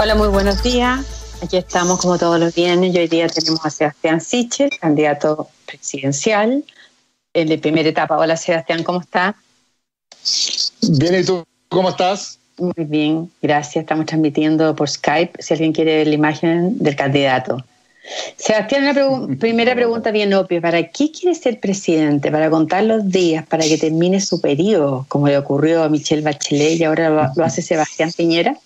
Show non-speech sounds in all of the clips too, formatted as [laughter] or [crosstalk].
Hola, muy buenos días. Aquí estamos como todos los viernes y hoy día tenemos a Sebastián Sichel, candidato presidencial en la primera etapa. Hola Sebastián, ¿cómo está? Bien, ¿y tú? ¿Cómo estás? Muy bien, gracias. Estamos transmitiendo por Skype si alguien quiere ver la imagen del candidato. Sebastián, una [laughs] primera pregunta bien obvia. ¿Para qué quiere ser presidente? ¿Para contar los días? ¿Para que termine su periodo, como le ocurrió a Michelle Bachelet y ahora lo hace Sebastián Piñera?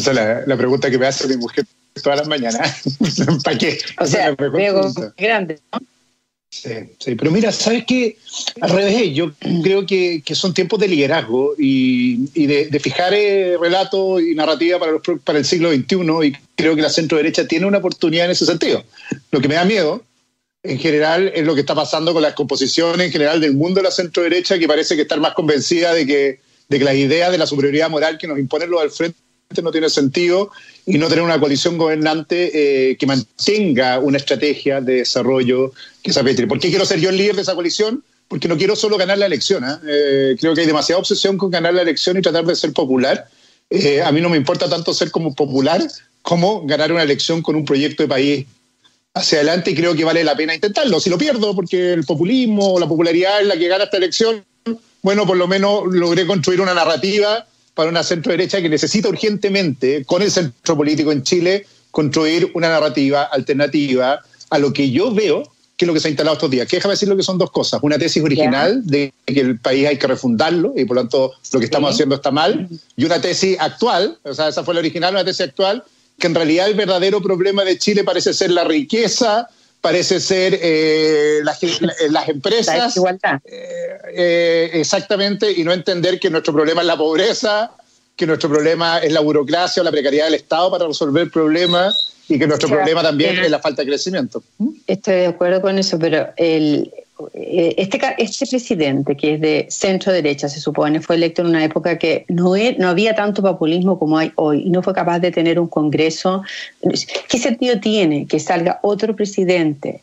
Esa es la, pregunta que me hace mi mujer todas las mañanas. [laughs] ¿Para qué? O sea, grande, ¿no? Sí, sí, pero mira, ¿sabes qué? Al revés, yo creo que, son tiempos de liderazgo y, de, fijar eh, relato y narrativa para, los, para el siglo XXI y creo que la centro derecha tiene una oportunidad en ese sentido. Lo que me da miedo, en general, es lo que está pasando con las composiciones en general del mundo de la centro derecha, que parece que estar más convencida de que, de que las ideas de la superioridad moral que nos imponen los al frente no tiene sentido y no tener una coalición gobernante eh, que mantenga una estrategia de desarrollo que se apetece. ¿Por qué quiero ser yo el líder de esa coalición? Porque no quiero solo ganar la elección. ¿eh? Eh, creo que hay demasiada obsesión con ganar la elección y tratar de ser popular. a mí no me importa tanto ser como popular como ganar una elección con un proyecto de país hacia adelante y creo que vale la pena intentarlo. Si lo pierdo, porque el populismo, la popularidad es la que gana esta elección, bueno, por lo menos logré construir una narrativa para una centro derecha que necesita urgentemente, con el centro político en Chile, construir una narrativa alternativa a lo que yo veo que es lo que se ha instalado estos días. Que déjame decir lo que son dos cosas. Una tesis original de que el país hay que refundarlo y por lo tanto lo que estamos haciendo está mal. Y una tesis actual, o sea, esa fue la original, una tesis actual, que en realidad el verdadero problema de Chile parece ser la riqueza, parece ser eh, las, las, empresas. igualdad. Eh, eh, exactamente, y no entender que nuestro problema es la pobreza, que nuestro problema es la burocracia o la precariedad del Estado para resolver problemas y que nuestro problema también es la falta de crecimiento. Estoy de acuerdo con eso, pero el, eh, este, este presidente, que es de centro derecha, se supone, fue electo en una época que no, no había tanto populismo como hay hoy y no fue capaz de tener un Congreso. ¿Qué sentido tiene que salga otro presidente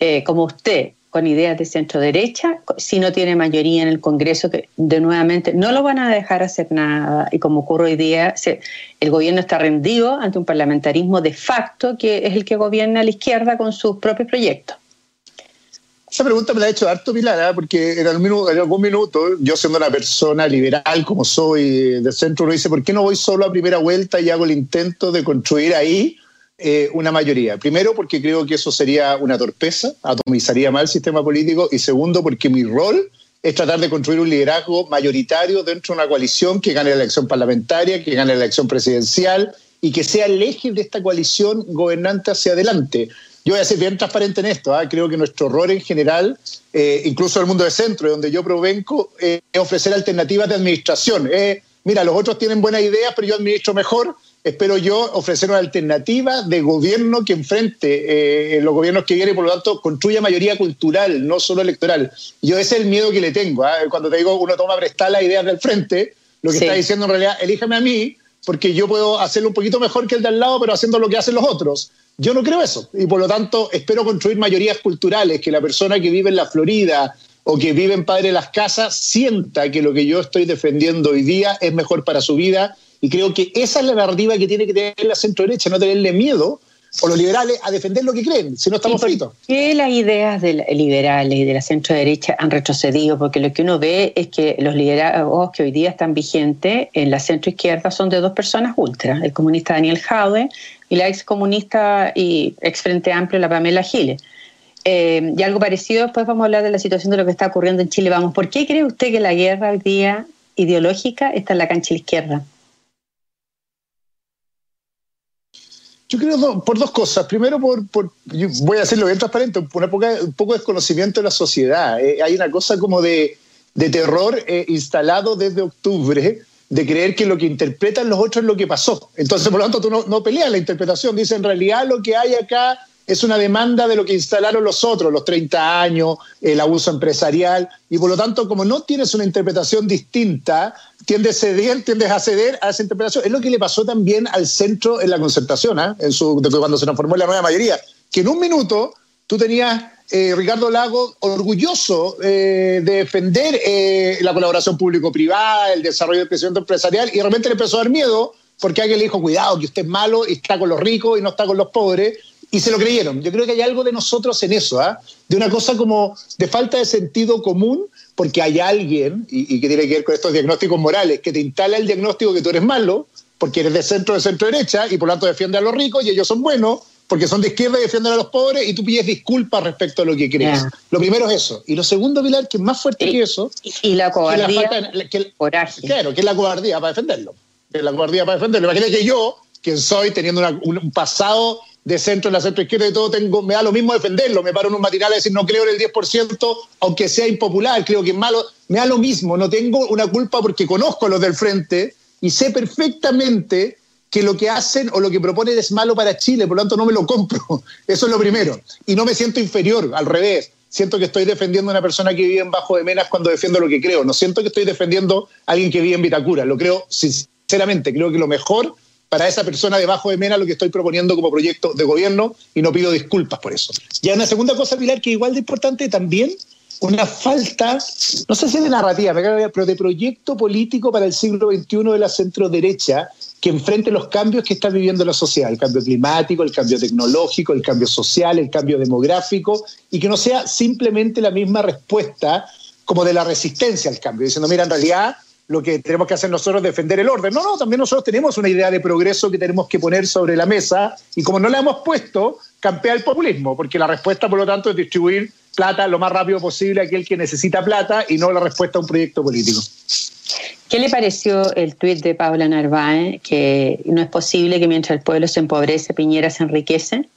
eh, como usted, con ideas de centro derecha, si no tiene mayoría en el Congreso, que de nuevamente no lo van a dejar hacer nada. Y como ocurre hoy día, el gobierno está rendido ante un parlamentarismo de facto que es el que gobierna a la izquierda con sus propios proyectos. Esa pregunta me la ha hecho harto Pilar, ¿eh? porque en, algún minuto, yo siendo una persona liberal como soy del centro, uno dice, ¿por qué no voy solo a primera vuelta y hago el intento de construir ahí eh, una mayoría? Primero, porque creo que eso sería una torpeza, atomizaría mal el sistema político, y segundo, porque mi rol es tratar de construir un liderazgo mayoritario dentro de una coalición que gane la elección parlamentaria, que gane la elección presidencial y que sea el eje de esta coalición gobernante hacia adelante. Yo voy a ser bien transparente en esto. ¿ah? Creo que nuestro error en general, eh, incluso en el mundo de centro, donde yo provengo, eh, es ofrecer alternativas de administración. Eh, mira, los otros tienen buenas ideas, pero yo administro mejor. Espero yo ofrecer una alternativa de gobierno que enfrente los gobiernos que vienen y por lo tanto construya mayoría cultural, no solo electoral. Yo ese es el miedo que le tengo. ¿ah? Cuando te digo uno toma prestar las ideas del frente, lo que está diciendo en realidad, elíjame a mí, porque yo puedo hacerlo un poquito mejor que el de al lado, pero haciendo lo que hacen los otros. Yo no creo eso y por lo tanto espero construir mayorías culturales, que la persona que vive en la Florida o que vive en Padre de las Casas sienta que lo que yo estoy defendiendo hoy día es mejor para su vida y creo que esa es la narrativa que tiene que tener la centro derecha, no tenerle miedo o los liberales a defender lo que creen, si no estamos fritos. ¿Qué las ideas de liberales y de la centro derecha han retrocedido? Porque lo que uno ve es que los liderazgos que hoy día están vigentes en la centro izquierda son de dos personas ultra, el comunista Daniel Jaude y la ex comunista y ex Frente Amplio, la Pamela Giles. Eh, y algo parecido, después vamos a hablar de la situación de lo que está ocurriendo en Chile. Vamos, ¿por qué cree usted que la guerra hoy día ideológica está en la cancha de la izquierda? Yo creo por dos cosas. Primero, por, voy a hacerlo bien transparente, por una un poco de desconocimiento de la sociedad. Eh, hay una cosa como de, terror eh, instalado desde octubre de creer que lo que interpretan los otros es lo que pasó. Entonces, por lo tanto, tú no, no peleas la interpretación. Dice, en realidad lo que hay acá es una demanda de lo que instalaron los otros, los 30 años, el abuso empresarial, y por lo tanto, como no tienes una interpretación distinta, tiendes a ceder, tiendes a ceder a esa interpretación. Es lo que le pasó también al centro en la concertación, ¿eh? en su, cuando se transformó en la nueva mayoría, que en un minuto tú tenías eh, Ricardo Lago orgulloso eh, de defender eh, la colaboración público-privada, el desarrollo del crecimiento empresarial, y realmente le empezó a dar miedo porque alguien le dijo, cuidado, que usted es malo y está con los ricos y no está con los pobres, y se lo creyeron. Yo creo que hay algo de nosotros en eso, ¿ah? de una cosa como de falta de sentido común, porque hay alguien, y, que tiene que ver con estos diagnósticos morales, que te instala el diagnóstico que tú eres malo, porque eres de centro, de centro derecha, y por lo tanto defiende a los ricos y ellos son buenos, porque son de izquierda y defienden a los pobres, y tú pides disculpas respecto a lo que crees. Lo primero es eso. Y lo segundo, Pilar, que es más fuerte que eso. Y la cobardía. Claro, que es la cobardía para defenderlo. Que es la cobardía para defenderlo. Imagínate que yo, quien soy, teniendo un pasado de centro, en la centro izquierda y todo, tengo, me da lo mismo defenderlo. Me paro en un matinal a decir no creo en el 10%, aunque sea impopular, creo que es malo. Me da lo mismo, no tengo una culpa porque conozco a los del frente y sé perfectamente que lo que hacen o lo que proponen es malo para Chile, por lo tanto no me lo compro. [laughs] Eso es lo primero. Y no me siento inferior, al revés. Siento que estoy defendiendo a una persona que vive en Bajo de Menas cuando defiendo lo que creo. No siento que estoy defendiendo a alguien que vive en Vitacura. Lo creo sinceramente. Creo que lo mejor para esa persona debajo de Mena lo que estoy proponiendo como proyecto de gobierno y no pido disculpas por eso. Y hay una segunda cosa, Pilar, que igual de importante también, una falta, no sé si de narrativa, pero de proyecto político para el siglo XXI de la centro derecha que enfrente los cambios que está viviendo la sociedad, el cambio climático, el cambio tecnológico, el cambio social, el cambio demográfico, y que no sea simplemente la misma respuesta como de la resistencia al cambio, diciendo, mira, en realidad lo que tenemos que hacer nosotros es defender el orden. No, no, también nosotros tenemos una idea de progreso que tenemos que poner sobre la mesa y como no la hemos puesto, campea el populismo, porque la respuesta, por lo tanto, es distribuir plata lo más rápido posible a aquel que necesita plata y no la respuesta a un proyecto político. ¿Qué le pareció el tuit de Paula Narváez, que no es posible que mientras el pueblo se empobrece, Piñera se enriquece?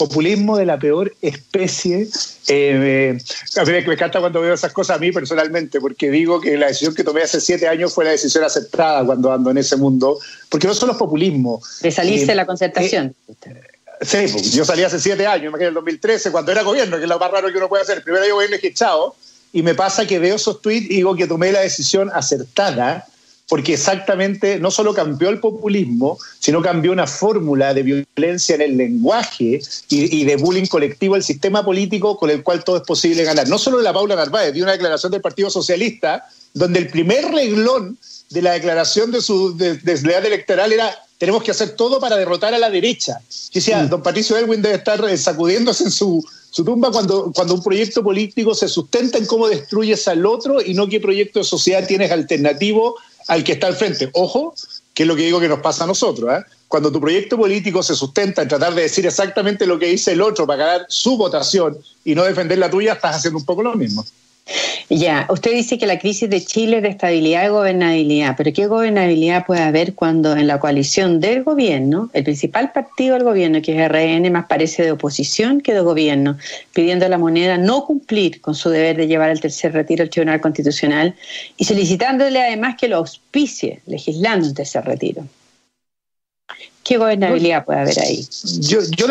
populismo de la peor especie. Eh, a mí me encanta cuando veo esas cosas a mí personalmente, porque digo que la decisión que tomé hace siete años fue la decisión aceptada cuando ando en ese mundo, porque no solo es populismo. De salirse de la concertación. Eh, sí, yo salí hace siete años, imagínate, en el 2013, cuando era gobierno, que es lo más raro que uno puede hacer. El primer año gobierno es que echado, y me pasa que veo esos tweets y digo que tomé la decisión acertada porque exactamente no solo cambió el populismo, sino cambió una fórmula de violencia en el lenguaje y, de bullying colectivo el sistema político con el cual todo es posible ganar. No solo la Paula Narváez, dio una declaración del Partido Socialista, donde el primer reglón de la declaración de su deslealtad electoral era tenemos que hacer todo para derrotar a la derecha. decía, don Patricio Elwin debe estar eh, sacudiéndose en su, su tumba cuando, cuando un proyecto político se sustenta en cómo destruyes al otro y no qué proyecto de sociedad tienes alternativo al que está al frente. Ojo, que es lo que digo que nos pasa a nosotros. ¿eh? Cuando tu proyecto político se sustenta en tratar de decir exactamente lo que dice el otro para ganar su votación y no defender la tuya, estás haciendo un poco lo mismo. Ya, usted dice que la crisis de Chile es de estabilidad y gobernabilidad, pero ¿qué gobernabilidad puede haber cuando en la coalición del gobierno, el principal partido del gobierno, que es RN, más parece de oposición que de gobierno, pidiendo a la moneda no cumplir con su deber de llevar el tercer retiro al Tribunal Constitucional y solicitándole además que lo auspicie, legislando un tercer retiro? ¿Qué gobernabilidad puede haber ahí? Yo, yo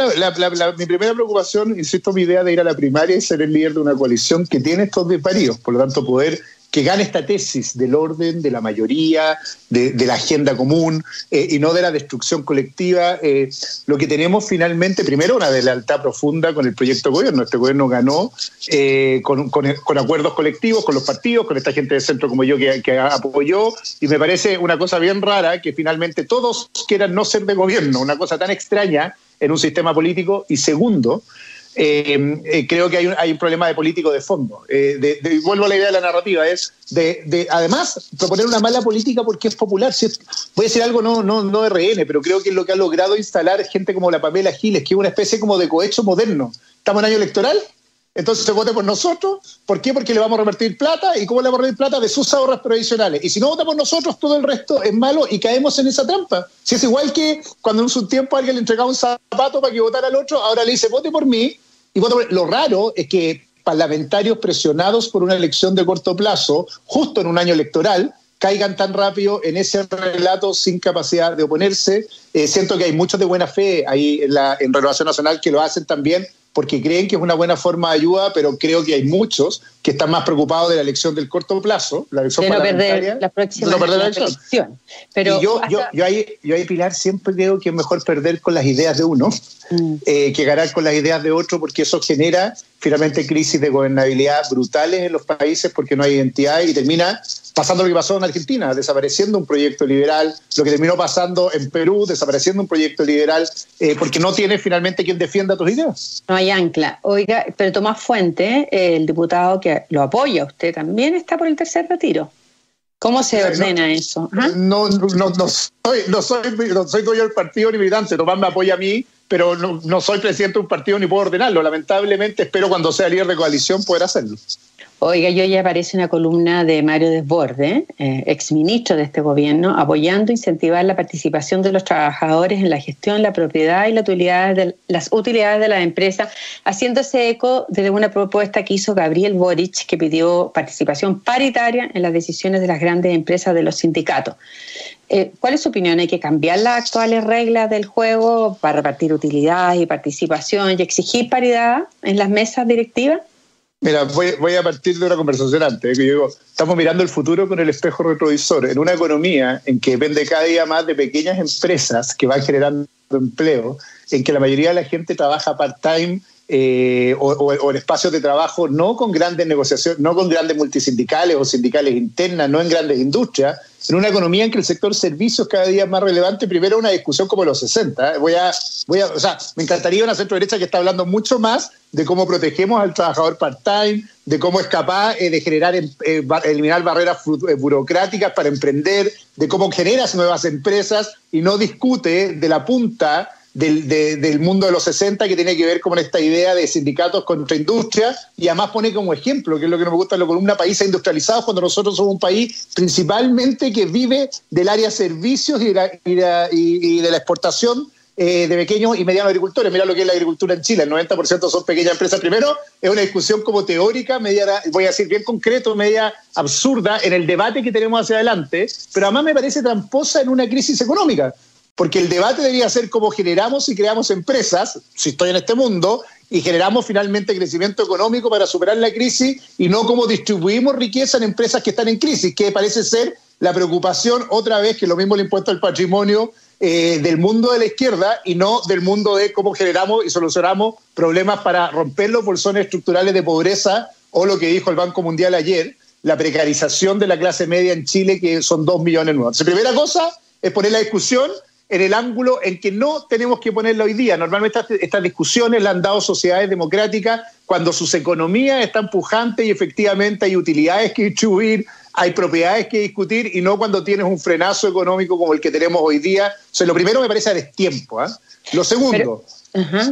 mi primera preocupación, insisto, mi idea de ir a la primaria y ser el líder de una coalición que tiene estos desvaríos, por lo tanto poder que gane esta tesis del orden, de la mayoría, de, la agenda común eh, y no de la destrucción colectiva. Eh, lo que tenemos finalmente, primero, una lealtad profunda con el proyecto de gobierno. Este gobierno ganó eh, con, acuerdos colectivos, con los partidos, con esta gente de centro como yo que, apoyó, y me parece una cosa bien rara que finalmente todos quieran no ser de gobierno, una cosa tan extraña en un sistema político. Y segundo, eh, eh, creo que hay un, hay un, problema de político de fondo. Eh, vuelvo a la idea de la narrativa, es de, además proponer una mala política porque es popular. Si voy a decir algo no, no, no RN, pero creo que es lo que ha logrado instalar gente como la Pamela Giles, que es una especie como de cohecho moderno. Estamos en año electoral, entonces se vote por nosotros. ¿Por qué? Porque le vamos a revertir plata. ¿Y cómo le vamos a revertir plata? De sus ahorros previsionales. Y si no vota por nosotros, todo el resto es malo y caemos en esa trampa. Si es igual que cuando en su tiempo alguien le entregaba un zapato para que votara al otro, ahora le dice vote por mí y vote por... Lo raro es que parlamentarios presionados por una elección de corto plazo, justo en un año electoral, caigan tan rápido en ese relato sin capacidad de oponerse. Eh, siento que hay muchos de buena fe ahí en, la, en Renovación Nacional que lo hacen también porque creen que es una buena forma de ayuda, pero creo que hay muchos que están más preocupados de la elección del corto plazo, la elección de no perder la próxima elección. Pero yo, yo, yo, ahí, yo ahí, Pilar, siempre creo que es mejor perder con las ideas de uno mm. eh, que ganar con las ideas de otro, porque eso genera finalmente crisis de gobernabilidad brutales en los países porque no hay identidad y termina pasando lo que pasó en Argentina, desapareciendo un proyecto liberal, lo que terminó pasando en Perú, desapareciendo un proyecto liberal, eh, porque no tiene finalmente quien defienda tus ideas. No hay ancla. Oiga, pero Tomás Fuente, el diputado que lo apoya usted, también está por el tercer retiro. ¿Cómo se ordena eso? No, no, no, soy, no, soy, no soy dueño del partido ni militante, Tomás me apoya a mí, pero no, no soy presidente de un partido ni puedo ordenarlo. Lamentablemente espero cuando sea líder de coalición poder hacerlo. Oiga, yo ya aparece una columna de Mario Desborde, eh, exministro de este gobierno, apoyando e incentivar la participación de los trabajadores en la gestión, la propiedad y la utilidad de, las utilidades de la empresa, haciéndose eco de una propuesta que hizo Gabriel Boric, que pidió participación paritaria en las decisiones de las grandes empresas de los sindicatos. Eh, ¿Cuál es su opinión? ¿Hay que cambiar las actuales reglas del juego para repartir utilidades y participación y exigir paridad en las mesas directivas? Mira, voy, a partir de una conversación antes, que yo digo, estamos mirando el futuro con el espejo retrovisor, en una economía en que depende cada día más de pequeñas empresas que van generando empleo, en que la mayoría de la gente trabaja part-time eh, o, en espacios de trabajo no con grandes negociaciones, no con grandes multisindicales o sindicales internas, no en grandes industrias, en una economía en que el sector servicios cada día es más relevante, primero una discusión como los 60. ¿eh? Voy a, voy a, o sea, me encantaría una centro derecha que está hablando mucho más de cómo protegemos al trabajador part-time, de cómo es capaz eh, de generar, eh, eliminar barreras burocráticas para emprender, de cómo generas nuevas empresas y no discute de la punta del, mundo de los 60 que tiene que ver con esta idea de sindicatos contra industria y además pone como ejemplo, que es lo que nos gusta, lo una país industrializado cuando nosotros somos un país principalmente que vive del área servicios y de la, exportación eh, de pequeños y medianos agricultores. Mira lo que es la agricultura en Chile, el 90% son pequeñas empresas. Primero, es una discusión como teórica, media, voy a decir bien concreto, media absurda en el debate que tenemos hacia adelante, pero además me parece tramposa en una crisis económica porque el debate debería ser cómo generamos y creamos empresas, si estoy en este mundo, y generamos finalmente crecimiento económico para superar la crisis y no cómo distribuimos riqueza en empresas que están en crisis, que parece ser la preocupación otra vez, que lo mismo el impuesto al patrimonio eh, del mundo de la izquierda y no del mundo de cómo generamos y solucionamos problemas para romper los bolsones estructurales de pobreza o lo que dijo el Banco Mundial ayer, la precarización de la clase media en Chile, que son dos millones nuevos. La primera cosa es poner la discusión en el ángulo en que no tenemos que ponerlo hoy día. Normalmente estas, discusiones las han dado sociedades democráticas cuando sus economías están pujantes y efectivamente hay utilidades que distribuir, hay propiedades que discutir y no cuando tienes un frenazo económico como el que tenemos hoy día. O sea, lo primero me parece es tiempo. ¿ah? Lo segundo,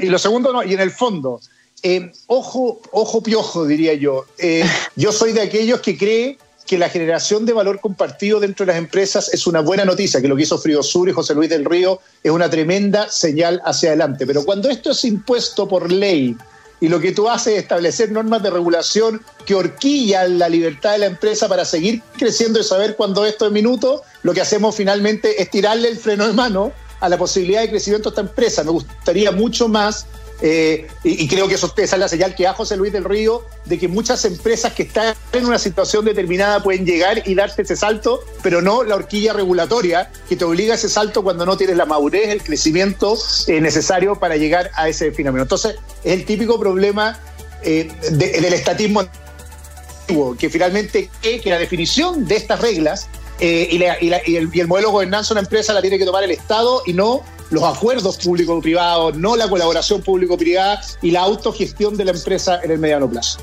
y lo segundo no, y en el fondo, eh, ojo, ojo piojo, diría yo. Eh, yo soy de aquellos que cree que la generación de valor compartido dentro de las empresas es una buena noticia, que lo que hizo Frío Sur y José Luis del Río es una tremenda señal hacia adelante. Pero cuando esto es impuesto por ley y lo que tú haces es establecer normas de regulación que horquillan la libertad de la empresa para seguir creciendo y saber cuándo esto es minuto, lo que hacemos finalmente es tirarle el freno de mano a la posibilidad de crecimiento de esta empresa. Me gustaría mucho más eh, y, creo que eso esa es la señal que da José Luis del Río de que muchas empresas que están en una situación determinada pueden llegar y darte ese salto, pero no la horquilla regulatoria que te obliga a ese salto cuando no tienes la madurez, el crecimiento eh, necesario para llegar a ese fenómeno. Entonces, es el típico problema eh, del estatismo antiguo, que finalmente que, que la definición de estas reglas y, el, y el modelo de gobernanza de una empresa la tiene que tomar el Estado y no los acuerdos público-privados, no la colaboración público-privada y la autogestión de la empresa en el mediano plazo.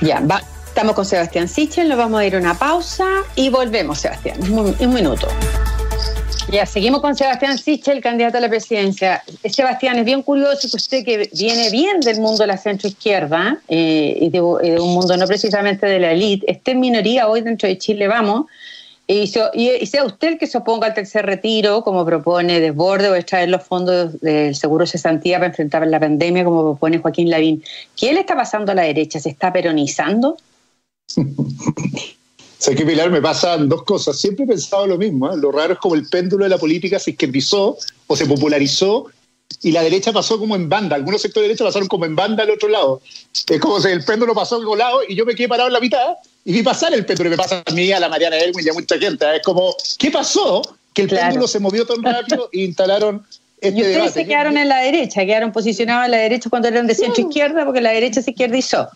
Ya, va. Estamos con Sebastián Sichel, nos vamos a ir a una pausa y volvemos, Sebastián, un, un minuto. Ya, seguimos con Sebastián Sichel, candidato a la presidencia. Sebastián, es bien curioso que usted que viene bien del mundo de la centroizquierda eh, y, de, y de un mundo no precisamente de la élite, esté en minoría hoy dentro de Chile Vamos, y, sea usted el que se oponga al tercer retiro, como propone Desborde, o extraer los fondos del seguro cesantía para enfrentar la pandemia, como propone Joaquín Lavín. ¿Qué le está pasando a la derecha? ¿Se está peronizando? [laughs] Sé que Pilar me pasan dos cosas. Siempre he pensado lo mismo. ¿eh? Lo raro es como el péndulo de la política se izquierdizó o se popularizó y la derecha pasó como en banda. Algunos sectores de derecha pasaron como en banda al otro lado. Es como si el péndulo pasó al lado y yo me quedé parado en la mitad y vi pasar el péndulo, me pasa a mí, a la Mariana Elwin y a mucha gente. Es como, ¿qué pasó? Que el péndulo se movió tan rápido e instalaron [laughs] este y ustedes se quedaron en la derecha, quedaron posicionados en la derecha cuando eran de centro izquierda, porque la derecha se izquierdizó.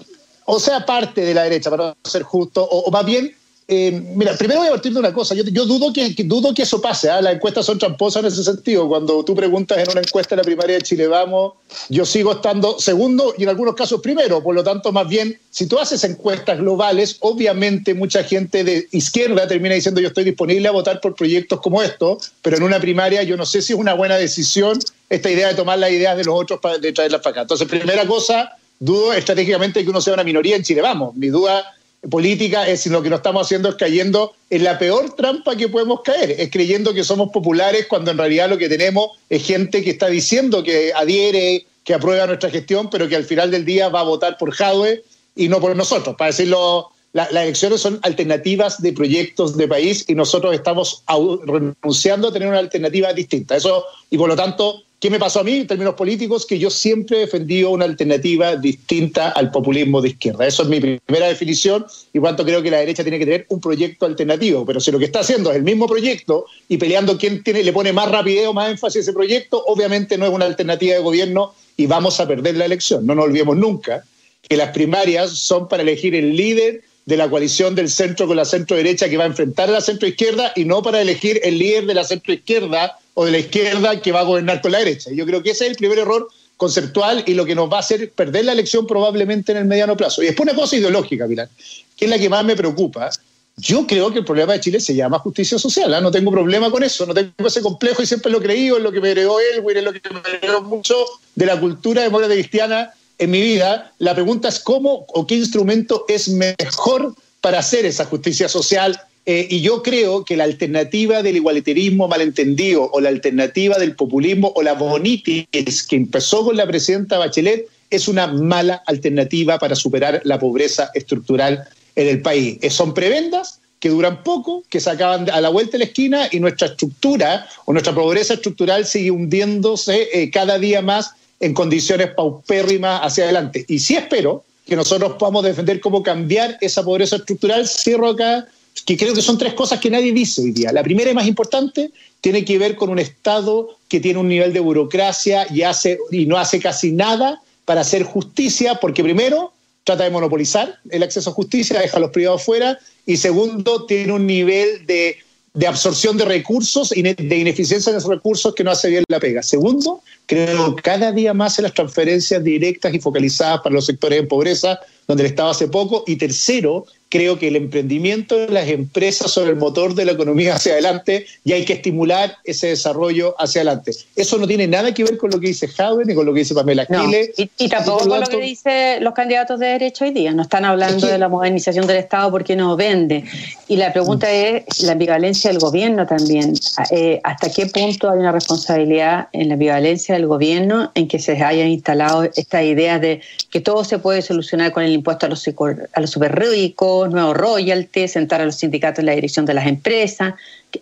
O sea, parte de la derecha, para ser justo, o, más bien eh, mira, primero voy a partir de una cosa. Yo, dudo, que, dudo que eso pase. ¿ah? Las encuestas son tramposas en ese sentido. Cuando tú preguntas en una encuesta de la primaria de Chile Vamos, yo sigo estando segundo y en algunos casos primero. Por lo tanto, más bien, si tú haces encuestas globales, obviamente mucha gente de izquierda termina diciendo yo estoy disponible a votar por proyectos como estos, pero en una primaria yo no sé si es una buena decisión esta idea de tomar las ideas de los otros para traerlas para acá. Entonces, primera cosa, dudo estratégicamente que uno sea una minoría en Chile Vamos. Mi duda política es lo que nos estamos haciendo es cayendo en la peor trampa que podemos caer, es creyendo que somos populares cuando en realidad lo que tenemos es gente que está diciendo que adhiere, que aprueba nuestra gestión, pero que al final del día va a votar por Jadwe y no por nosotros. Para decirlo, las elecciones son alternativas de proyectos de país y nosotros estamos renunciando a tener una alternativa distinta. Eso, y por lo tanto, ¿Qué me pasó a mí en términos políticos? Que yo siempre he defendido una alternativa distinta al populismo de izquierda. Eso es mi primera definición y cuanto creo que la derecha tiene que tener un proyecto alternativo. Pero si lo que está haciendo es el mismo proyecto y peleando quién tiene, le pone más rapidez o más énfasis a ese proyecto, obviamente no es una alternativa de gobierno y vamos a perder la elección. No nos olvidemos nunca que las primarias son para elegir el líder de la coalición del centro con la centro derecha que va a enfrentar a la centro izquierda y no para elegir el líder de la centro izquierda o de la izquierda que va a gobernar con la derecha. Yo creo que ese es el primer error conceptual y lo que nos va a hacer perder la elección probablemente en el mediano plazo. Y después una cosa ideológica, Pilar, que es la que más me preocupa. Yo creo que el problema de Chile se llama justicia social, ¿ah? no tengo problema con eso, no tengo ese complejo y siempre lo he creído, en lo que me heredó Elwin, en lo que me heredó mucho de la cultura demócrata cristiana en mi vida. La pregunta es cómo o qué instrumento es mejor para hacer esa justicia social eh, y yo creo que la alternativa del igualitarismo malentendido o la alternativa del populismo o la bonitis que empezó con la presidenta Bachelet es una mala alternativa para superar la pobreza estructural en el país. Eh, son prebendas que duran poco, que se acaban a la vuelta de la esquina y nuestra estructura o nuestra pobreza estructural sigue hundiéndose eh, cada día más en condiciones paupérrimas hacia adelante. Y sí espero que nosotros podamos defender cómo cambiar esa pobreza estructural. Cierro acá que creo que son tres cosas que nadie dice hoy día. La primera y más importante tiene que ver con un Estado que tiene un nivel de burocracia y, hace, y no hace casi nada para hacer justicia, porque primero trata de monopolizar el acceso a justicia, deja a los privados fuera, y segundo, tiene un nivel de, de absorción de recursos y de ineficiencia en esos recursos que no hace bien la pega. Segundo, creo cada día más en las transferencias directas y focalizadas para los sectores en pobreza, donde el Estado hace poco. Y tercero, creo que el emprendimiento de las empresas son el motor de la economía hacia adelante y hay que estimular ese desarrollo hacia adelante. Eso no tiene nada que ver con lo que dice Javier ni con lo que dice Pamela Aquiles. Y, tampoco con lo que dicen los candidatos de derecha hoy día. No están hablando de la modernización del Estado porque no vende. Y la pregunta es la ambivalencia del gobierno también. Eh, ¿Hasta qué punto hay una responsabilidad en la ambivalencia del gobierno en que se haya instalado esta idea de que todo se puede solucionar con el impuesto a los, a los super ricos? Nuevos royalties, sentar a los sindicatos en la dirección de las empresas.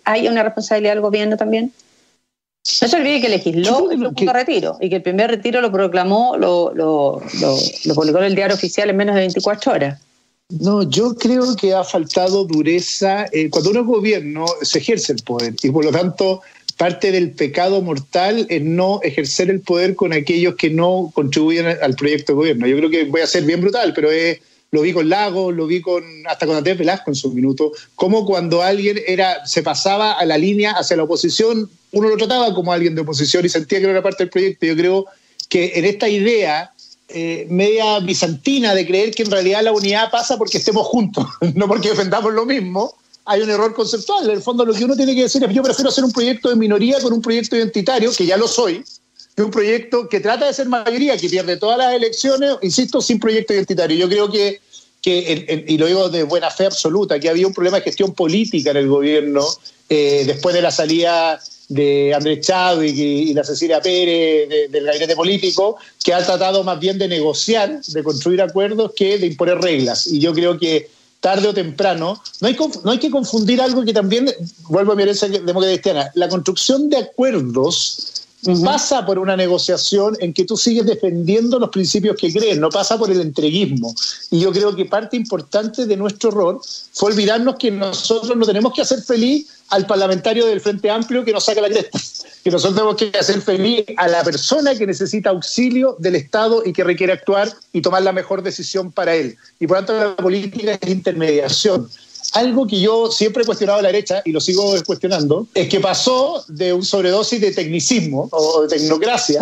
¿Hay una responsabilidad del gobierno también? No se olvide que legisló el segundo retiro y que el primer retiro lo proclamó, lo, lo, lo, publicó en el diario oficial en menos de 24 horas. No, yo creo que ha faltado dureza. Eh, cuando uno es gobierno, se ejerce el poder y por lo tanto parte del pecado mortal es no ejercer el poder con aquellos que no contribuyen al proyecto de gobierno. Yo creo que voy a ser bien brutal, pero es lo vi con Lago, lo vi con hasta con Andrés Velasco en su minuto, como cuando alguien era, se pasaba a la línea hacia la oposición, uno lo trataba como alguien de oposición y sentía que no era parte del proyecto. Yo creo que en esta idea eh, media bizantina de creer que en realidad la unidad pasa porque estemos juntos, [laughs] no porque defendamos lo mismo, hay un error conceptual. En el fondo lo que uno tiene que decir es yo prefiero hacer un proyecto de minoría con un proyecto identitario, que ya lo soy, que un proyecto que trata de ser mayoría, que pierde todas las elecciones, insisto, sin proyecto identitario. Yo creo que, que y lo digo de buena fe absoluta, que había un problema de gestión política en el gobierno eh, después de la salida de Andrés Chávez y, la Cecilia Pérez del gabinete político, que ha tratado más bien de negociar, de construir acuerdos, que de imponer reglas. Y yo creo que tarde o temprano, no hay, no hay que confundir algo que también, vuelvo a mi herencia democrática cristiana, la construcción de acuerdos pasa por una negociación en que tú sigues defendiendo los principios que crees, no pasa por el entreguismo. Y yo creo que parte importante de nuestro rol fue olvidarnos que nosotros no tenemos que hacer feliz al parlamentario del Frente Amplio que nos saca la cresta, que nosotros tenemos que hacer feliz a la persona que necesita auxilio del Estado y que requiere actuar y tomar la mejor decisión para él. Y por tanto la política es intermediación algo que yo siempre he cuestionado a la derecha y lo sigo cuestionando, es que pasó de un sobredosis de tecnicismo o de tecnocracia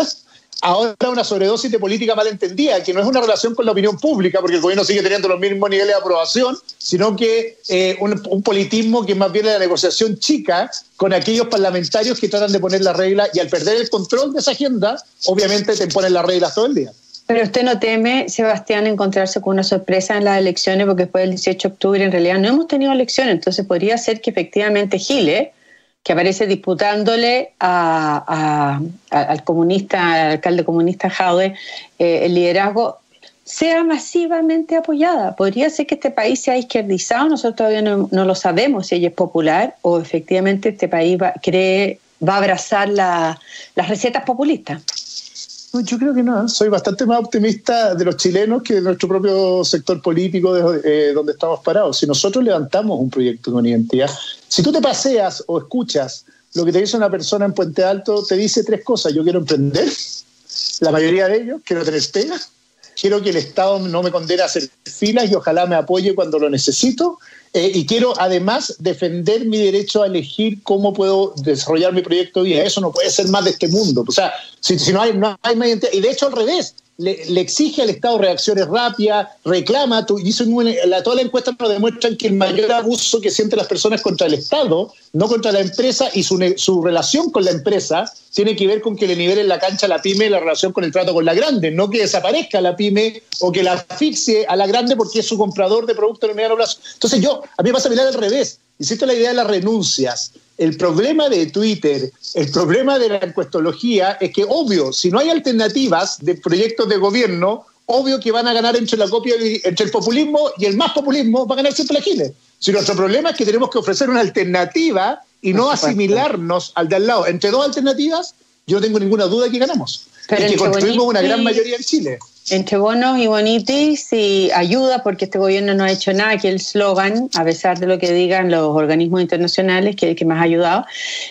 ahora una sobredosis de política malentendida, que no es una relación con la opinión pública, porque el gobierno sigue teniendo los mismos niveles de aprobación, sino que eh, un, politismo que más bien es la negociación chica con aquellos parlamentarios que tratan de poner la regla y al perder el control de esa agenda, obviamente te ponen las reglas todo el día. Pero usted no teme, Sebastián, encontrarse con una sorpresa en las elecciones, porque después del 18 de octubre en realidad no hemos tenido elecciones, entonces podría ser que efectivamente Gile que aparece disputándole al comunista, al alcalde comunista Jaude, eh, el liderazgo, sea masivamente apoyada. Podría ser que este país sea izquierdizado, nosotros todavía no, lo sabemos si ella es popular o efectivamente este país va, cree, va a abrazar las recetas populistas. Yo creo que no, soy bastante más optimista de los chilenos que de nuestro propio sector político de, eh, donde estamos parados. Si nosotros levantamos un proyecto una identidad, si tú te paseas o escuchas lo que te dice una persona en Puente Alto, te dice tres cosas. Yo quiero emprender, la mayoría de ellos, quiero tener pena, quiero que el Estado no me condene a hacer filas y ojalá me apoye cuando lo necesito. Eh, y quiero además defender mi derecho a elegir cómo puedo desarrollar mi proyecto de vida. Eso no puede ser más de este mundo. O sea, si, no hay, no hay y de hecho al revés, le, exige al Estado reacciones rápidas, reclama, tú, y la, todas las encuestas nos demuestran que el mayor abuso que sienten las personas contra el Estado, no contra la empresa, y su, su relación con la empresa tiene que ver con que le nivelen la cancha a la pyme la relación con el trato con la grande, no que desaparezca la pyme o que la asfixie a la grande porque es su comprador de productos en el mediano plazo. Entonces yo, a mí me pasa a mirar al revés. Insisto la idea de las renuncias. El problema de Twitter, el problema de la encuestología es que, obvio, si no hay alternativas de proyectos de gobierno, obvio que van a ganar entre la copia, entre el populismo y el más populismo, va a ganar siempre la Chile. Si nuestro problema es que tenemos que ofrecer una alternativa y no asimilarnos al de al lado. Entre dos alternativas, yo no tengo ninguna duda de que ganamos. y que construimos una gran mayoría en Chile entre bonos y bonitis y ayuda, porque este gobierno no ha hecho nada, que el slogan, a pesar de lo que digan los organismos internacionales, que es el que más ha ayudado,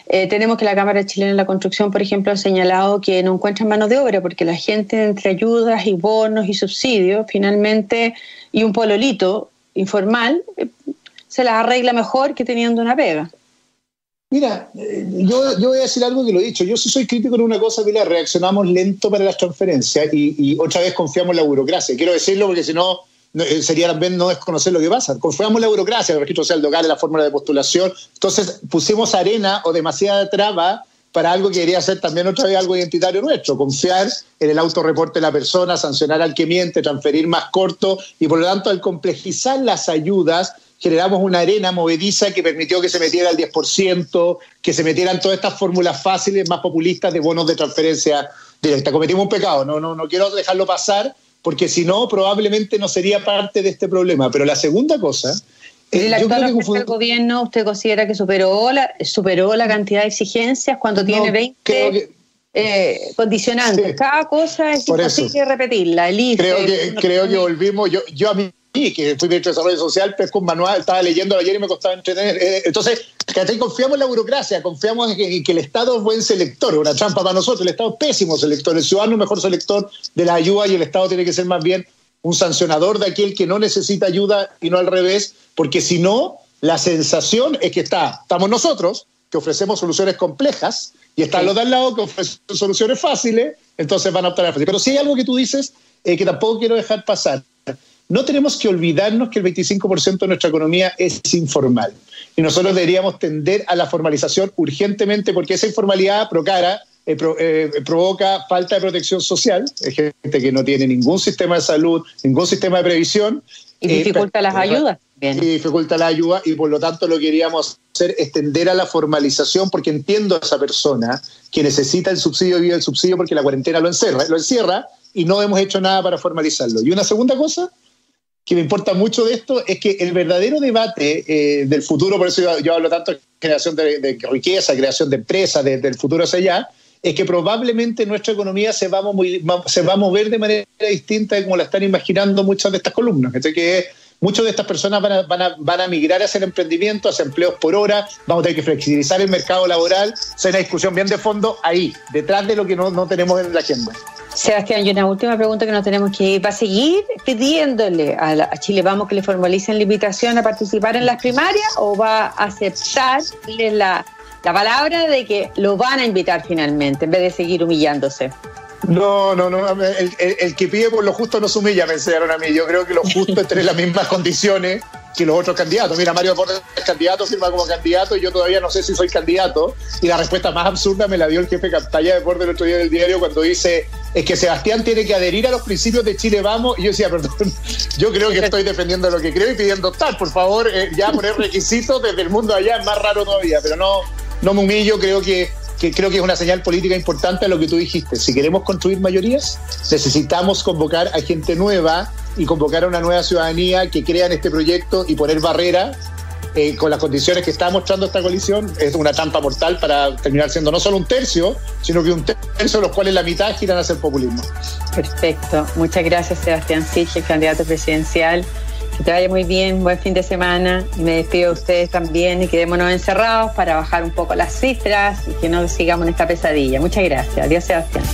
eh, tenemos que la Cámara Chilena de la Construcción, por ejemplo, ha señalado que no encuentran mano de obra, porque la gente entre ayudas y bonos y subsidios, finalmente, y un pololito informal, eh, se las arregla mejor que teniendo una pega. Mira, eh, yo, yo, voy a decir algo que lo he dicho. Yo sí soy crítico en una cosa, Pilar, reaccionamos lento para las transferencias y, otra vez confiamos en la burocracia. Quiero decirlo porque si no, eh, sería también no desconocer lo que pasa. Confiamos en la burocracia, el registro social local, la fórmula de postulación. Entonces pusimos arena o demasiada traba para algo que debería ser también otra vez algo identitario nuestro, confiar en el autorreporte de la persona, sancionar al que miente, transferir más corto y por lo tanto al complejizar las ayudas generamos una arena movediza que permitió que se metiera el 10%, que se metieran todas estas fórmulas fáciles, más populistas de bonos de transferencia directa. Cometimos un pecado, no, no, no quiero dejarlo pasar, porque si no, probablemente no sería parte de este problema. Pero la segunda cosa... ¿El actual gobierno usted considera que superó la, superó la cantidad de exigencias cuando tiene 20 eh, condicionantes? Cada cosa es imposible repetirla. creo que, creo que volvimos, yo, yo a mí que fui ministro de Desarrollo Social, pero con manual, estaba leyendo ayer y me costaba entretener. Eh, entonces, confiamos en la burocracia, confiamos en que, el Estado es buen selector, una trampa para nosotros, el Estado es pésimo selector, el ciudadano es mejor selector de la ayuda y el Estado tiene que ser más bien un sancionador de aquel que no necesita ayuda y no al revés, porque si no, la sensación es que está, estamos nosotros, que ofrecemos soluciones complejas, y están los de al lado que ofrecen soluciones fáciles, entonces van a optar a fácil. Pero si hay algo que tú dices eh, que tampoco quiero dejar pasar, no tenemos que olvidarnos que el 25% de nuestra economía es informal. Y nosotros deberíamos tender a la formalización urgentemente porque esa informalidad procara, eh, eh, provoca falta de protección social, hay gente que no tiene ningún sistema de salud, ningún sistema de previsión. Y eh, dificulta las ayudas. Y dificulta la ayuda y por lo tanto lo queríamos hacer es tender a la formalización porque entiendo a esa persona que necesita el subsidio y vive el subsidio porque la cuarentena lo encierra, lo encierra y no hemos hecho nada para formalizarlo. Y una segunda cosa que me importa mucho de esto es que el verdadero debate eh, del futuro, por eso yo, hablo tanto de generación de, riqueza, creación de empresas, del futuro hacia allá, es que probablemente nuestra economía se va, a se va a mover de manera distinta de como la están imaginando muchas de estas columnas. Entonces, que muchas de estas personas van a, van, a, migrar hacia el emprendimiento, hacia empleos por hora, vamos a tener que flexibilizar el mercado laboral. Sea, una discusión bien de fondo ahí, detrás de lo que no, tenemos en la agenda. Sebastián, y una última pregunta que nos tenemos que ir. ¿Va a seguir pidiéndole a, Chile Vamos que le formalicen la invitación a participar en las primarias o va a aceptarle la, la palabra de que lo van a invitar finalmente en vez de seguir humillándose? No, no, no. El, que pide por lo justo no se humilla, me enseñaron a mí. Yo creo que lo justo es tener las mismas condiciones que los otros candidatos. Mira, Mario Deportes es candidato, firma como candidato y yo todavía no sé si soy candidato. Y la respuesta más absurda me la dio el jefe de campaña de Deportes el otro día del diario cuando dice es que Sebastián tiene que adherir a los principios de Chile Vamos. Y yo decía, perdón, yo creo que estoy defendiendo lo que creo y pidiendo tal. Por favor, eh, ya poner requisitos desde el mundo allá es más raro todavía, pero no, no me humillo, creo que que creo que es una señal política importante a lo que tú dijiste. Si queremos construir mayorías, necesitamos convocar a gente nueva y convocar a una nueva ciudadanía que crea en este proyecto y poner barrera eh, con las condiciones que está mostrando esta coalición. Es una trampa mortal para terminar siendo no solo un tercio, sino que un tercio de los cuales la mitad giran hacia el populismo. Perfecto. Muchas gracias, Sebastián Sich, candidato presidencial. Que te vaya muy bien, buen fin de semana. Me despido de ustedes también y quedémonos encerrados para bajar un poco las cifras y que no sigamos en esta pesadilla. Muchas gracias. Adiós, Sebastián.